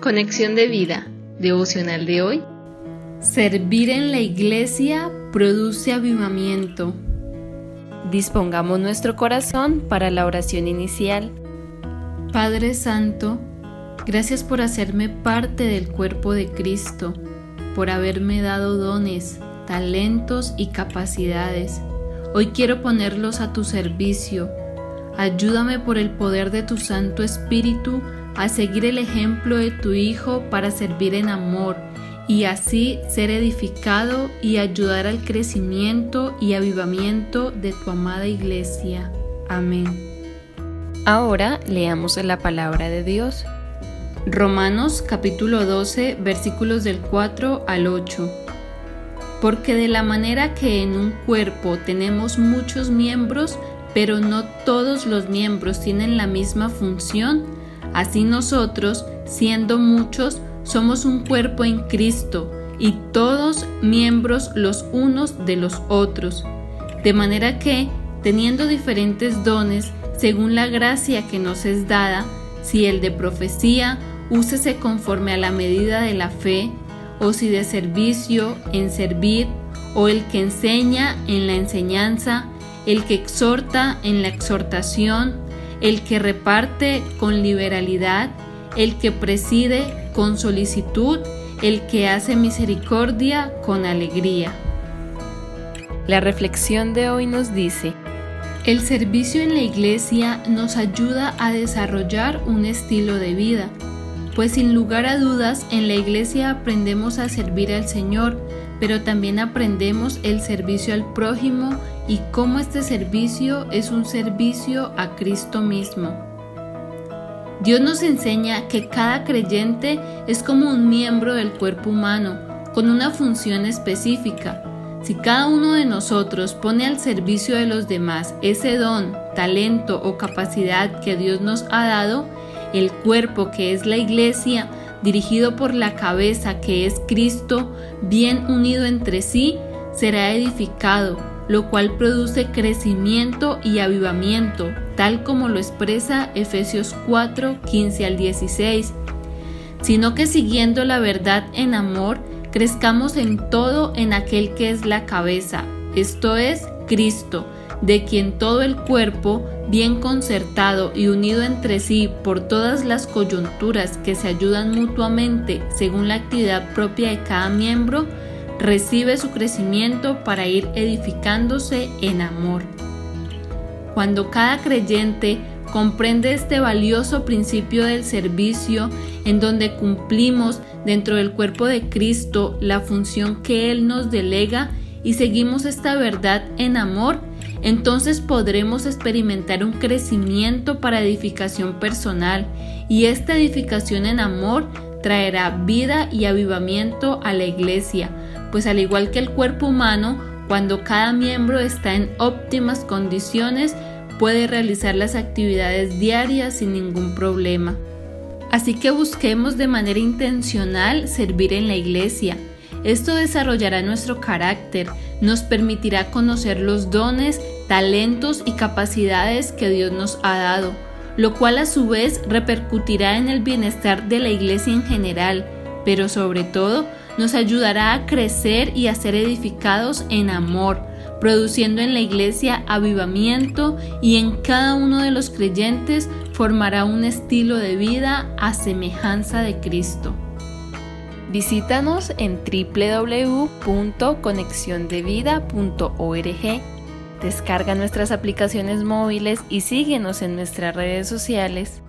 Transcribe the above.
Conexión de vida, devocional de hoy. Servir en la iglesia produce avivamiento. Dispongamos nuestro corazón para la oración inicial. Padre Santo, gracias por hacerme parte del cuerpo de Cristo, por haberme dado dones, talentos y capacidades. Hoy quiero ponerlos a tu servicio. Ayúdame por el poder de tu Santo Espíritu a seguir el ejemplo de tu Hijo para servir en amor y así ser edificado y ayudar al crecimiento y avivamiento de tu amada iglesia. Amén. Ahora leamos la palabra de Dios. Romanos capítulo 12 versículos del 4 al 8. Porque de la manera que en un cuerpo tenemos muchos miembros, pero no todos los miembros tienen la misma función, Así nosotros, siendo muchos, somos un cuerpo en Cristo y todos miembros los unos de los otros. De manera que, teniendo diferentes dones, según la gracia que nos es dada, si el de profecía, úsese conforme a la medida de la fe, o si de servicio, en servir, o el que enseña en la enseñanza, el que exhorta en la exhortación, el que reparte con liberalidad, el que preside con solicitud, el que hace misericordia con alegría. La reflexión de hoy nos dice, el servicio en la iglesia nos ayuda a desarrollar un estilo de vida, pues sin lugar a dudas en la iglesia aprendemos a servir al Señor, pero también aprendemos el servicio al prójimo y cómo este servicio es un servicio a Cristo mismo. Dios nos enseña que cada creyente es como un miembro del cuerpo humano, con una función específica. Si cada uno de nosotros pone al servicio de los demás ese don, talento o capacidad que Dios nos ha dado, el cuerpo que es la iglesia dirigido por la cabeza que es Cristo, bien unido entre sí, será edificado, lo cual produce crecimiento y avivamiento, tal como lo expresa Efesios 4, 15 al 16, sino que siguiendo la verdad en amor, crezcamos en todo en aquel que es la cabeza, esto es Cristo, de quien todo el cuerpo, bien concertado y unido entre sí por todas las coyunturas que se ayudan mutuamente según la actividad propia de cada miembro, recibe su crecimiento para ir edificándose en amor. Cuando cada creyente comprende este valioso principio del servicio en donde cumplimos dentro del cuerpo de Cristo la función que Él nos delega y seguimos esta verdad en amor, entonces podremos experimentar un crecimiento para edificación personal y esta edificación en amor traerá vida y avivamiento a la iglesia, pues al igual que el cuerpo humano, cuando cada miembro está en óptimas condiciones, puede realizar las actividades diarias sin ningún problema. Así que busquemos de manera intencional servir en la iglesia, esto desarrollará nuestro carácter, nos permitirá conocer los dones, talentos y capacidades que Dios nos ha dado, lo cual a su vez repercutirá en el bienestar de la iglesia en general, pero sobre todo nos ayudará a crecer y a ser edificados en amor, produciendo en la iglesia avivamiento y en cada uno de los creyentes formará un estilo de vida a semejanza de Cristo. Visítanos en www.conexiondevida.org. Descarga nuestras aplicaciones móviles y síguenos en nuestras redes sociales.